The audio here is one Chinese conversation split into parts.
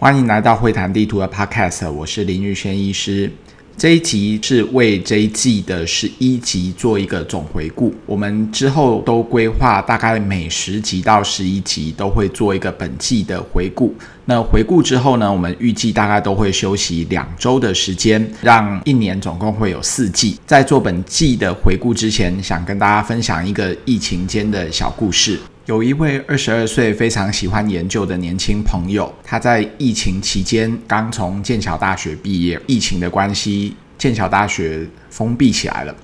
欢迎来到会谈地图的 Podcast，我是林玉轩医师。这一集是为这一季的十一集做一个总回顾。我们之后都规划大概每十集到十一集都会做一个本季的回顾。那回顾之后呢，我们预计大概都会休息两周的时间，让一年总共会有四季。在做本季的回顾之前，想跟大家分享一个疫情间的小故事。有一位二十二岁非常喜欢研究的年轻朋友，他在疫情期间刚从剑桥大学毕业，疫情的关系，剑桥大学封闭起来了，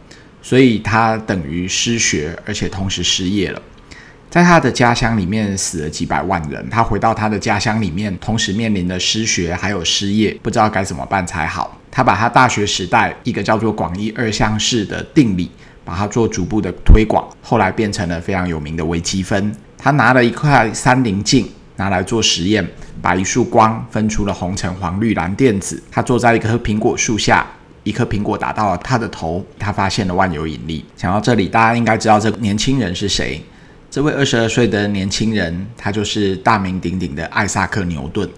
所以他等于失学，而且同时失业了。在他的家乡里面死了几百万人，他回到他的家乡里面，同时面临了失学还有失业，不知道该怎么办才好。他把他大学时代一个叫做广义二项式的定理。把它做逐步的推广，后来变成了非常有名的微积分。他拿了一块三棱镜拿来做实验，把一束光分出了红、橙、黄、绿、蓝电子。他坐在一棵苹果树下，一颗苹果打到了他的头，他发现了万有引力。想到这里，大家应该知道这个年轻人是谁？这位二十二岁的年轻人，他就是大名鼎鼎的艾萨克·牛顿。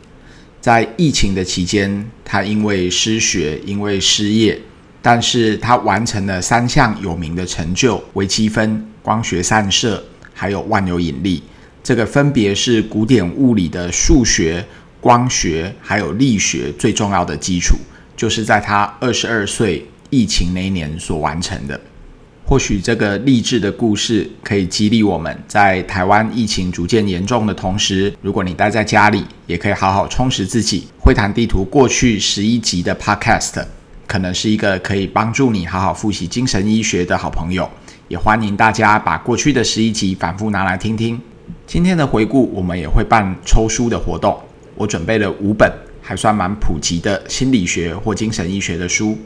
在疫情的期间，他因为失学，因为失业。但是他完成了三项有名的成就：微积分、光学散射，还有万有引力。这个分别是古典物理的数学、光学还有力学最重要的基础，就是在他二十二岁疫情那一年所完成的。或许这个励志的故事可以激励我们，在台湾疫情逐渐严重的同时，如果你待在家里，也可以好好充实自己。会谈地图过去十一集的 Podcast。可能是一个可以帮助你好好复习精神医学的好朋友，也欢迎大家把过去的十一集反复拿来听听。今天的回顾，我们也会办抽书的活动，我准备了五本还算蛮普及的心理学或精神医学的书，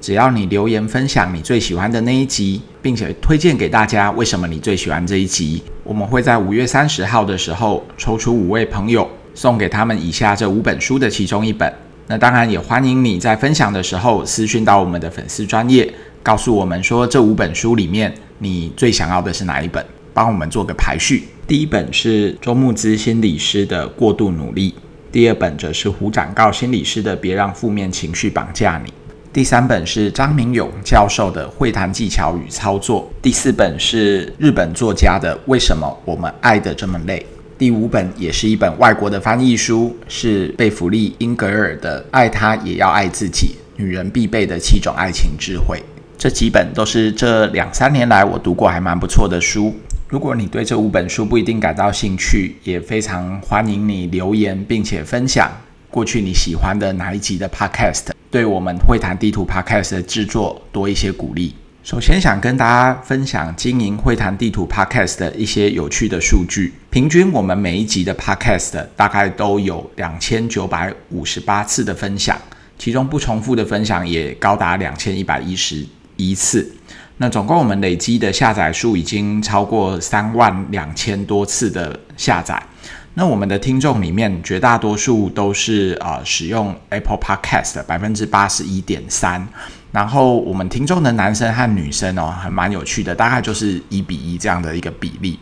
只要你留言分享你最喜欢的那一集，并且推荐给大家为什么你最喜欢这一集，我们会在五月三十号的时候抽出五位朋友，送给他们以下这五本书的其中一本。那当然也欢迎你在分享的时候私讯到我们的粉丝专业，告诉我们说这五本书里面你最想要的是哪一本，帮我们做个排序。第一本是周牧之心理师的《过度努力》，第二本则是胡展告心理师的《别让负面情绪绑架你》，第三本是张明勇教授的《会谈技巧与操作》，第四本是日本作家的《为什么我们爱得这么累》。第五本也是一本外国的翻译书，是贝弗利·英格尔的《爱他也要爱自己：女人必备的七种爱情智慧》。这几本都是这两三年来我读过还蛮不错的书。如果你对这五本书不一定感到兴趣，也非常欢迎你留言，并且分享过去你喜欢的哪一集的 Podcast，对我们会谈地图 Podcast 的制作多一些鼓励。首先想跟大家分享经营会谈地图 Podcast 的一些有趣的数据。平均我们每一集的 Podcast 大概都有两千九百五十八次的分享，其中不重复的分享也高达两千一百一十一次。那总共我们累积的下载数已经超过三万两千多次的下载。那我们的听众里面绝大多数都是啊、使用 Apple Podcast 百分之八十一点三。然后我们听众的男生和女生哦，还蛮有趣的，大概就是一比一这样的一个比例。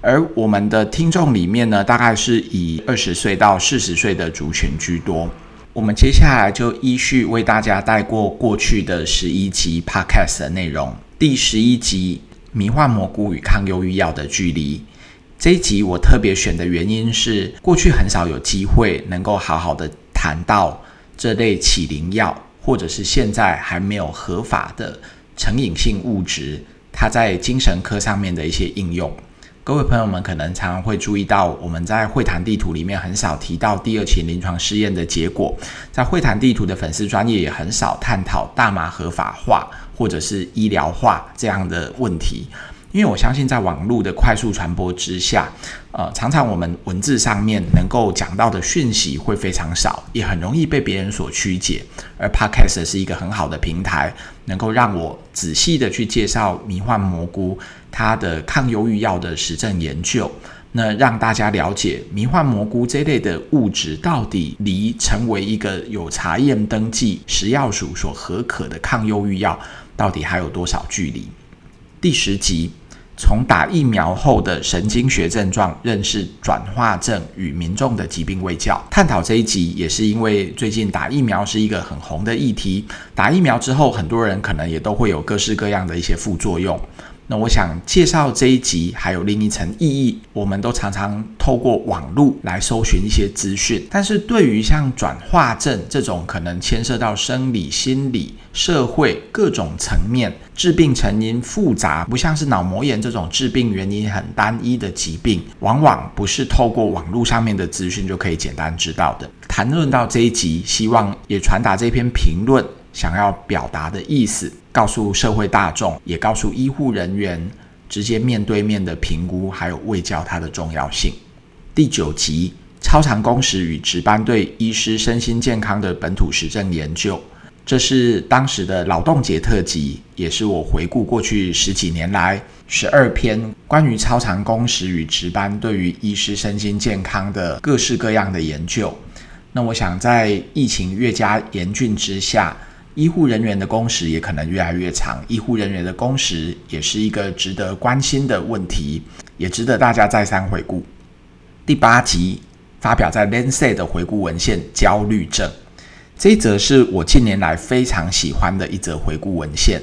而我们的听众里面呢，大概是以二十岁到四十岁的族群居多。我们接下来就依序为大家带过过去的十一集 Podcast 的内容。第十一集《迷幻蘑菇与抗忧郁药的距离》这一集我特别选的原因是，过去很少有机会能够好好的谈到这类起灵药。或者是现在还没有合法的成瘾性物质，它在精神科上面的一些应用。各位朋友们可能常常会注意到，我们在会谈地图里面很少提到第二期临床试验的结果，在会谈地图的粉丝专业也很少探讨大麻合法化或者是医疗化这样的问题。因为我相信，在网络的快速传播之下，呃，常常我们文字上面能够讲到的讯息会非常少，也很容易被别人所曲解。而 Podcast 是一个很好的平台，能够让我仔细的去介绍迷幻蘑菇它的抗忧郁药的实证研究，那让大家了解迷幻蘑菇这类的物质到底离成为一个有查验登记食药署所核可的抗忧郁药，到底还有多少距离？第十集。从打疫苗后的神经学症状认识转化症与民众的疾病卫教。探讨这一集也是因为最近打疫苗是一个很红的议题，打疫苗之后，很多人可能也都会有各式各样的一些副作用。那我想介绍这一集还有另一层意义，我们都常常透过网络来搜寻一些资讯，但是对于像转化症这种可能牵涉到生理、心理、社会各种层面，致病成因复杂，不像是脑膜炎这种致病原因很单一的疾病，往往不是透过网络上面的资讯就可以简单知道的。谈论到这一集，希望也传达这篇评论想要表达的意思。告诉社会大众，也告诉医护人员，直接面对面的评估还有卫教它的重要性。第九集：超长工时与值班对医师身心健康的本土实证研究，这是当时的劳动节特辑，也是我回顾过去十几年来十二篇关于超长工时与值班对于医师身心健康的各式各样的研究。那我想，在疫情越加严峻之下，医护人员的工时也可能越来越长，医护人员的工时也是一个值得关心的问题，也值得大家再三回顾。第八集发表在《Lancet》的回顾文献《焦虑症》，这一则是我近年来非常喜欢的一则回顾文献。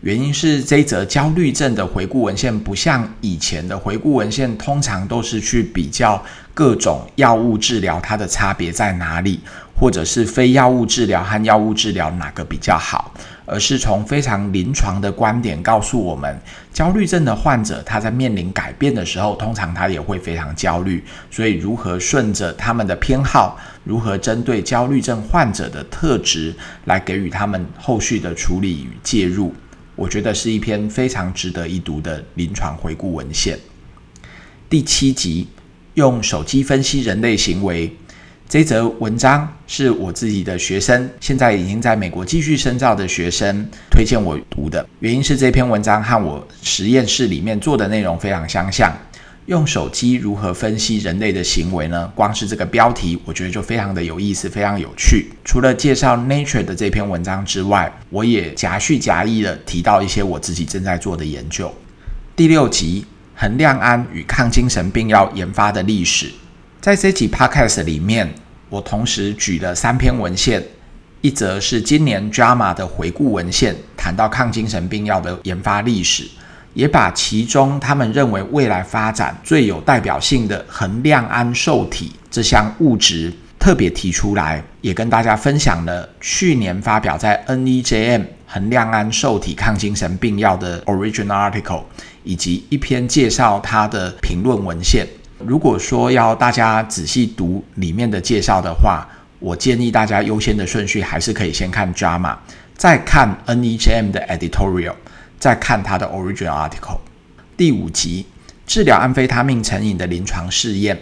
原因是这一则焦虑症的回顾文献不像以前的回顾文献，通常都是去比较各种药物治疗它的差别在哪里，或者是非药物治疗和药物治疗哪个比较好，而是从非常临床的观点告诉我们，焦虑症的患者他在面临改变的时候，通常他也会非常焦虑，所以如何顺着他们的偏好，如何针对焦虑症患者的特质来给予他们后续的处理与介入。我觉得是一篇非常值得一读的临床回顾文献。第七集，用手机分析人类行为。这则文章是我自己的学生，现在已经在美国继续深造的学生推荐我读的。原因是这篇文章和我实验室里面做的内容非常相像。用手机如何分析人类的行为呢？光是这个标题，我觉得就非常的有意思，非常有趣。除了介绍 Nature 的这篇文章之外，我也夹叙夹议的提到一些我自己正在做的研究。第六集，恒亮安与抗精神病药研发的历史。在这集 Podcast 里面，我同时举了三篇文献，一则是今年 JAMA 的回顾文献，谈到抗精神病药的研发历史。也把其中他们认为未来发展最有代表性的恒亮安受体这项物质特别提出来，也跟大家分享了去年发表在 NEJM 恒亮安受体抗精神病药的 original article，以及一篇介绍它的评论文献。如果说要大家仔细读里面的介绍的话，我建议大家优先的顺序还是可以先看 JAMA，再看 NEJM 的 editorial。再看他的 original article，第五集治疗安非他命成瘾的临床试验，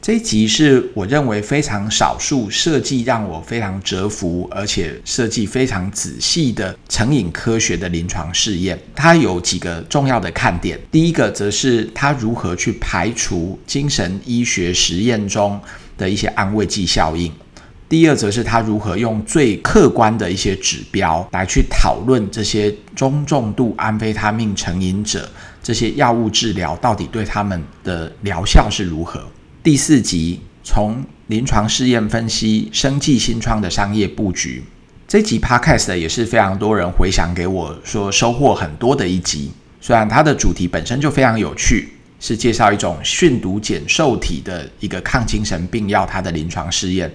这一集是我认为非常少数设计让我非常折服，而且设计非常仔细的成瘾科学的临床试验。它有几个重要的看点，第一个则是它如何去排除精神医学实验中的一些安慰剂效应。第二，则是他如何用最客观的一些指标来去讨论这些中重度安非他命成瘾者，这些药物治疗到底对他们的疗效是如何。第四集，从临床试验分析生技新创的商业布局。这集 Podcast 也是非常多人回想给我说收获很多的一集，虽然它的主题本身就非常有趣。是介绍一种训毒减受体的一个抗精神病药，它的临床试验。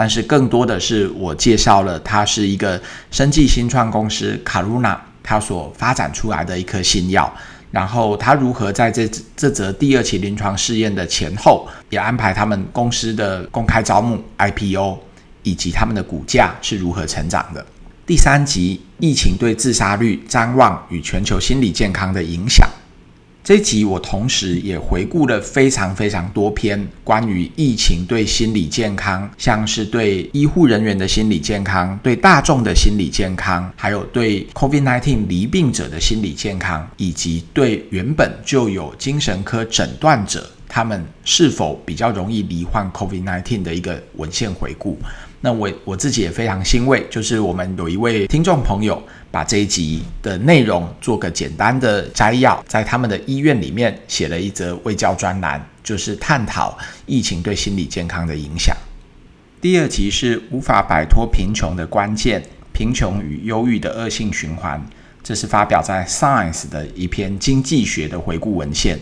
但是更多的是我介绍了它是一个生技新创公司 Karuna 它所发展出来的一颗新药，然后它如何在这这则第二期临床试验的前后，也安排他们公司的公开招募 IPO，以及他们的股价是如何成长的。第三集，疫情对自杀率、张望与全球心理健康的影响。这集我同时也回顾了非常非常多篇关于疫情对心理健康，像是对医护人员的心理健康、对大众的心理健康，还有对 COVID-19 罹病者的心理健康，以及对原本就有精神科诊断者他们是否比较容易罹患 COVID-19 的一个文献回顾。那我我自己也非常欣慰，就是我们有一位听众朋友把这一集的内容做个简单的摘要，在他们的医院里面写了一则卫教专栏，就是探讨疫情对心理健康的影响。第二集是无法摆脱贫穷的关键，贫穷与忧郁的恶性循环，这是发表在 Science 的一篇经济学的回顾文献。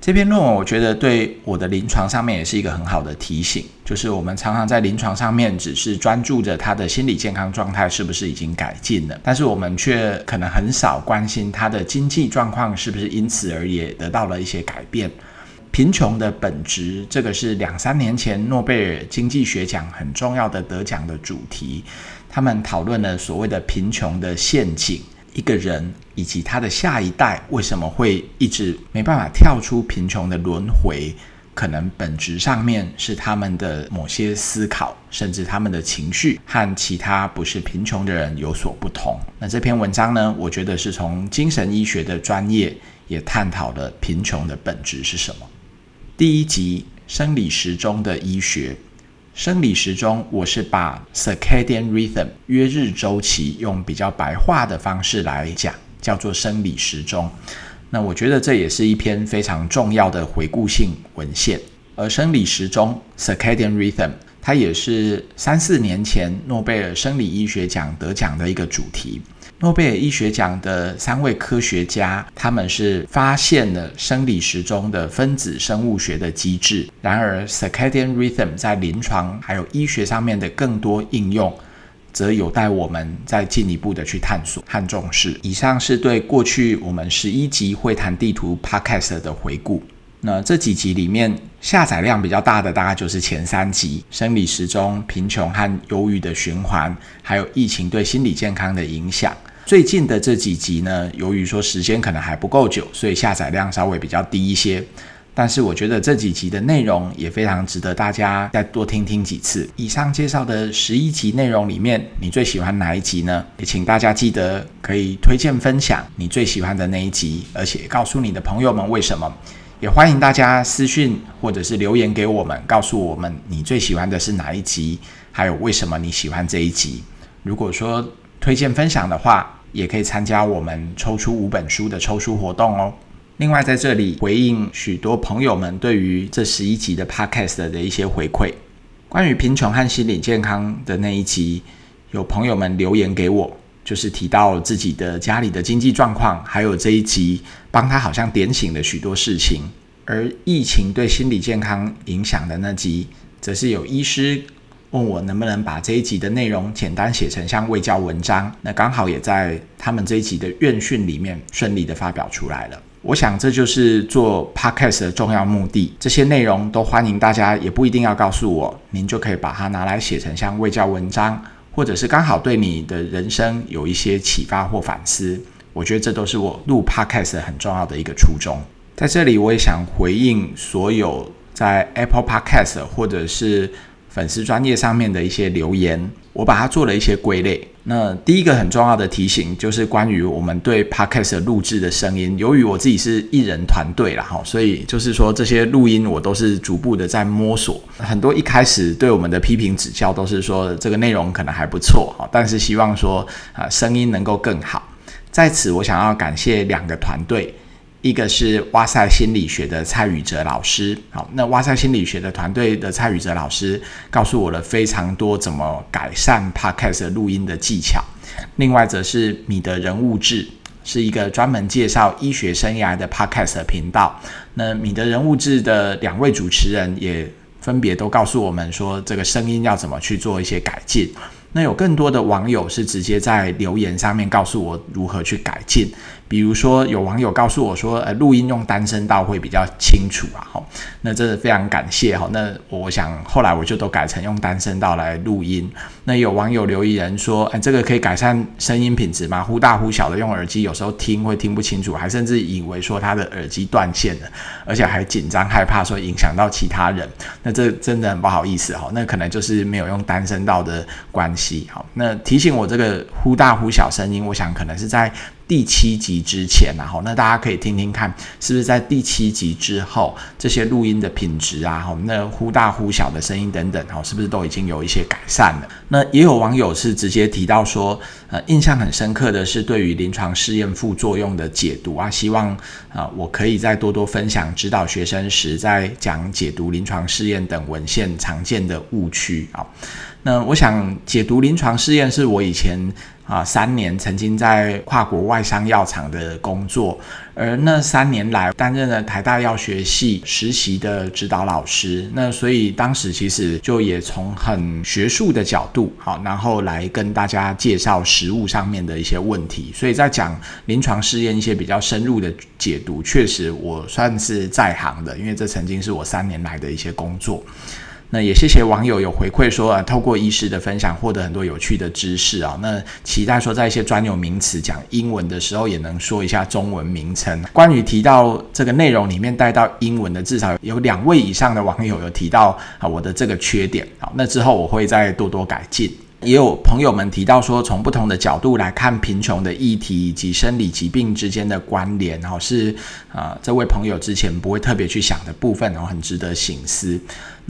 这篇论文我觉得对我的临床上面也是一个很好的提醒，就是我们常常在临床上面只是专注着他的心理健康状态是不是已经改进了，但是我们却可能很少关心他的经济状况是不是因此而也得到了一些改变。贫穷的本质，这个是两三年前诺贝尔经济学奖很重要的得奖的主题，他们讨论了所谓的贫穷的陷阱。一个人以及他的下一代为什么会一直没办法跳出贫穷的轮回？可能本质上面是他们的某些思考，甚至他们的情绪和其他不是贫穷的人有所不同。那这篇文章呢，我觉得是从精神医学的专业也探讨了贫穷的本质是什么。第一集，生理时钟的医学。生理时钟，我是把 circadian rhythm 约日周期用比较白话的方式来讲，叫做生理时钟。那我觉得这也是一篇非常重要的回顾性文献。而生理时钟 circadian rhythm，它也是三四年前诺贝尔生理医学奖得奖的一个主题。诺贝尔医学奖的三位科学家，他们是发现了生理时钟的分子生物学的机制。然而，circadian rhythm 在临床还有医学上面的更多应用，则有待我们再进一步的去探索和重视。以上是对过去我们十一集会谈地图 Podcast 的回顾。那这几集里面下载量比较大的，大概就是前三集：生理时钟、贫穷和忧郁的循环，还有疫情对心理健康的影响。最近的这几集呢，由于说时间可能还不够久，所以下载量稍微比较低一些。但是我觉得这几集的内容也非常值得大家再多听听几次。以上介绍的十一集内容里面，你最喜欢哪一集呢？也请大家记得可以推荐分享你最喜欢的那一集，而且告诉你的朋友们为什么。也欢迎大家私讯或者是留言给我们，告诉我们你最喜欢的是哪一集，还有为什么你喜欢这一集。如果说推荐分享的话，也可以参加我们抽出五本书的抽书活动哦。另外，在这里回应许多朋友们对于这十一集的 Podcast 的一些回馈。关于贫穷和心理健康的那一集，有朋友们留言给我，就是提到自己的家里的经济状况，还有这一集帮他好像点醒了许多事情。而疫情对心理健康影响的那集，则是有医师。问我能不能把这一集的内容简单写成像卫教文章，那刚好也在他们这一集的院讯里面顺利的发表出来了。我想这就是做 podcast 的重要目的。这些内容都欢迎大家，也不一定要告诉我，您就可以把它拿来写成像卫教文章，或者是刚好对你的人生有一些启发或反思。我觉得这都是我录 podcast 很重要的一个初衷。在这里，我也想回应所有在 Apple Podcast 或者是粉丝专业上面的一些留言，我把它做了一些归类。那第一个很重要的提醒就是关于我们对 Podcast 录制的声音。由于我自己是艺人团队啦，哈，所以就是说这些录音我都是逐步的在摸索。很多一开始对我们的批评指教都是说这个内容可能还不错，哈，但是希望说啊声音能够更好。在此，我想要感谢两个团队。一个是哇塞心理学的蔡宇哲老师，好，那哇塞心理学的团队的蔡宇哲老师告诉我了非常多怎么改善 Podcast 录音的技巧。另外则是米德人物志，是一个专门介绍医学生涯的 Podcast 频道。那米德人物志的两位主持人也分别都告诉我们说，这个声音要怎么去做一些改进。那有更多的网友是直接在留言上面告诉我如何去改进。比如说，有网友告诉我说，呃，录音用单声道会比较清楚啊，哈，那真的非常感谢哈。那我想后来我就都改成用单声道来录音。那有网友留言说，哎，这个可以改善声音品质吗？忽大忽小的用耳机，有时候听会听不清楚，还甚至以为说他的耳机断线了，而且还紧张害怕说影响到其他人。那这真的很不好意思哈。那可能就是没有用单声道的关系。好，那提醒我这个忽大忽小声音，我想可能是在。第七集之前，然后那大家可以听听看，是不是在第七集之后，这些录音的品质啊，哈，那忽大忽小的声音等等，哈，是不是都已经有一些改善了？那也有网友是直接提到说，呃，印象很深刻的是对于临床试验副作用的解读啊，希望啊，我可以再多多分享指导学生时在讲解读临床试验等文献常见的误区啊。那我想解读临床试验是我以前。啊，三年曾经在跨国外商药厂的工作，而那三年来担任了台大药学系实习的指导老师，那所以当时其实就也从很学术的角度，好，然后来跟大家介绍实务上面的一些问题，所以在讲临床试验一些比较深入的解读，确实我算是在行的，因为这曾经是我三年来的一些工作。那也谢谢网友有回馈说啊，透过医师的分享获得很多有趣的知识啊。那期待说在一些专有名词讲英文的时候，也能说一下中文名称。关于提到这个内容里面带到英文的，至少有两位以上的网友有提到啊我的这个缺点。好，那之后我会再多多改进。也有朋友们提到说，从不同的角度来看贫穷的议题以及生理疾病之间的关联，然后是啊这位朋友之前不会特别去想的部分，然后很值得省思。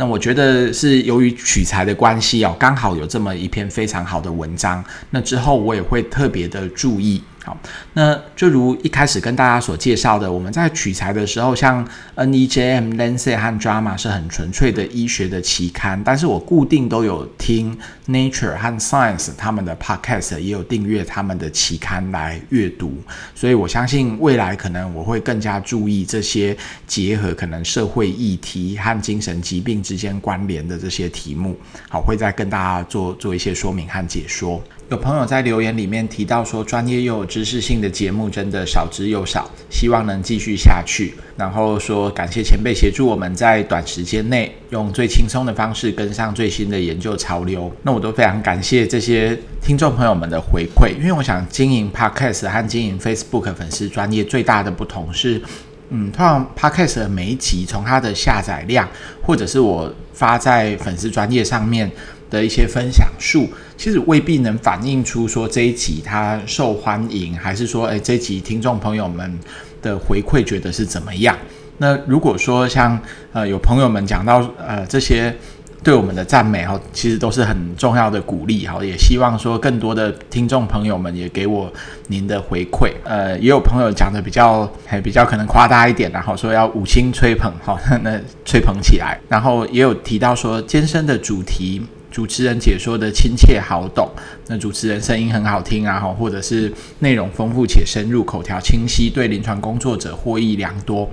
那我觉得是由于取材的关系哦，刚好有这么一篇非常好的文章。那之后我也会特别的注意。好，那就如一开始跟大家所介绍的，我们在取材的时候，像 NEJM、Lancet 和 JAMA 是很纯粹的医学的期刊，但是我固定都有听 Nature 和 Science 他们的 Podcast，也有订阅他们的期刊来阅读，所以我相信未来可能我会更加注意这些结合可能社会议题和精神疾病之间关联的这些题目，好，会再跟大家做做一些说明和解说。有朋友在留言里面提到说，专业又有知识性的节目真的少之又少，希望能继续下去。然后说感谢前辈协助我们在短时间内用最轻松的方式跟上最新的研究潮流。那我都非常感谢这些听众朋友们的回馈，因为我想经营 Podcast 和经营 Facebook 粉丝专业最大的不同是，嗯，通常 Podcast 的每一集从它的下载量，或者是我发在粉丝专业上面。的一些分享数，其实未必能反映出说这一集它受欢迎，还是说，诶，这一集听众朋友们的回馈觉得是怎么样？那如果说像呃有朋友们讲到呃这些对我们的赞美哈，其实都是很重要的鼓励哈，也希望说更多的听众朋友们也给我您的回馈。呃，也有朋友讲的比较还比较可能夸大一点，然后说要五星吹捧哈，那吹捧起来。然后也有提到说艰深的主题。主持人解说的亲切好懂，那主持人声音很好听啊，或者是内容丰富且深入，口条清晰，对临床工作者获益良多。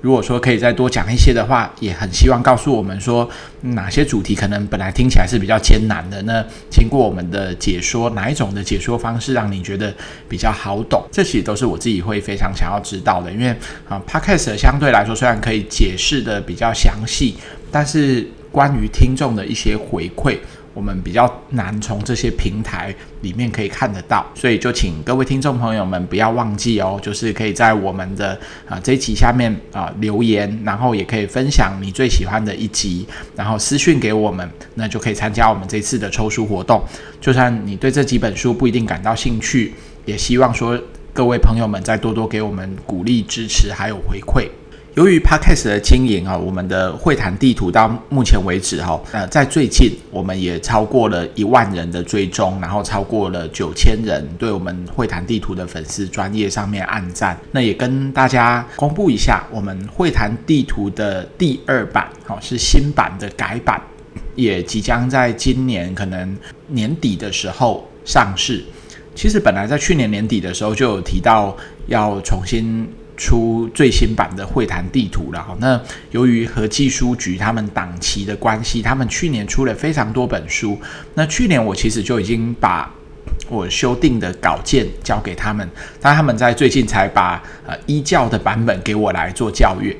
如果说可以再多讲一些的话，也很希望告诉我们说哪些主题可能本来听起来是比较艰难的，那经过我们的解说，哪一种的解说方式让你觉得比较好懂？这其实都是我自己会非常想要知道的，因为啊，Podcast 相对来说虽然可以解释的比较详细，但是。关于听众的一些回馈，我们比较难从这些平台里面可以看得到，所以就请各位听众朋友们不要忘记哦，就是可以在我们的啊这一集下面啊留言，然后也可以分享你最喜欢的一集，然后私讯给我们，那就可以参加我们这次的抽书活动。就算你对这几本书不一定感到兴趣，也希望说各位朋友们再多多给我们鼓励、支持还有回馈。由于 Podcast 的经营啊，我们的会谈地图到目前为止哈，呃，在最近我们也超过了一万人的追踪，然后超过了九千人对我们会谈地图的粉丝专业上面按赞。那也跟大家公布一下，我们会谈地图的第二版，好，是新版的改版，也即将在今年可能年底的时候上市。其实本来在去年年底的时候就有提到要重新。出最新版的会谈地图了哈。那由于和技书局他们档期的关系，他们去年出了非常多本书。那去年我其实就已经把我修订的稿件交给他们，但他们在最近才把呃一教的版本给我来做校阅。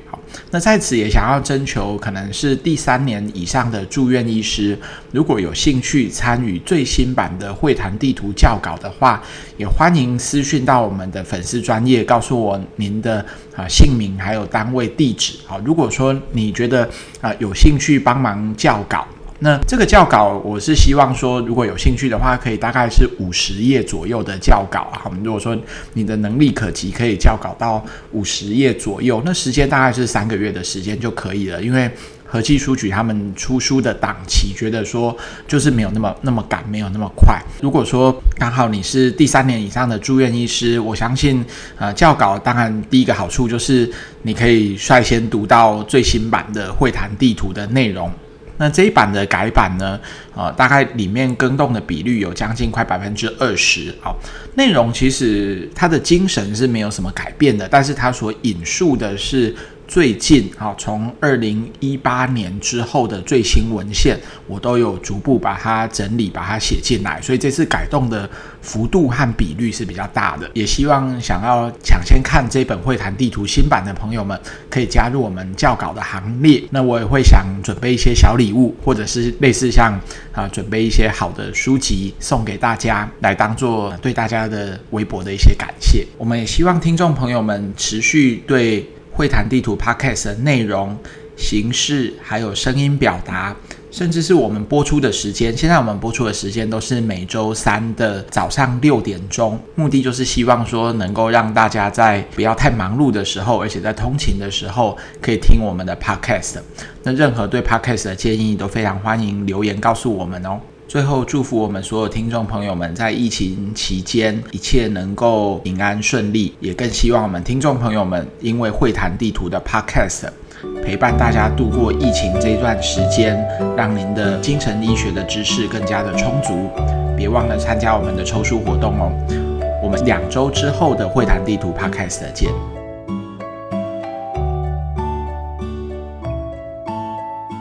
那在此也想要征求，可能是第三年以上的住院医师，如果有兴趣参与最新版的会谈地图校稿的话，也欢迎私讯到我们的粉丝专业，告诉我您的啊姓名还有单位地址。好，如果说你觉得啊有兴趣帮忙校稿。那这个教稿，我是希望说，如果有兴趣的话，可以大概是五十页左右的教稿啊。如果说你的能力可及，可以教稿到五十页左右，那时间大概是三个月的时间就可以了，因为。和气书局他们出书的档期，觉得说就是没有那么那么赶，没有那么快。如果说刚好你是第三年以上的住院医师，我相信，呃，教稿当然第一个好处就是你可以率先读到最新版的会谈地图的内容。那这一版的改版呢，呃，大概里面更动的比率有将近快百分之二十。好，内容其实它的精神是没有什么改变的，但是它所引述的是。最近啊，从二零一八年之后的最新文献，我都有逐步把它整理，把它写进来。所以这次改动的幅度和比率是比较大的。也希望想要抢先看这本会谈地图新版的朋友们，可以加入我们教稿的行列。那我也会想准备一些小礼物，或者是类似像啊，准备一些好的书籍送给大家，来当做对大家的微博的一些感谢。我们也希望听众朋友们持续对。会谈地图 Podcast 的内容、形式，还有声音表达，甚至是我们播出的时间。现在我们播出的时间都是每周三的早上六点钟，目的就是希望说能够让大家在不要太忙碌的时候，而且在通勤的时候，可以听我们的 Podcast。那任何对 Podcast 的建议都非常欢迎留言告诉我们哦。最后，祝福我们所有听众朋友们在疫情期间一切能够平安顺利，也更希望我们听众朋友们因为会谈地图的 Podcast 陪伴大家度过疫情这一段时间，让您的精神医学的知识更加的充足。别忘了参加我们的抽书活动哦。我们两周之后的会谈地图 Podcast 见。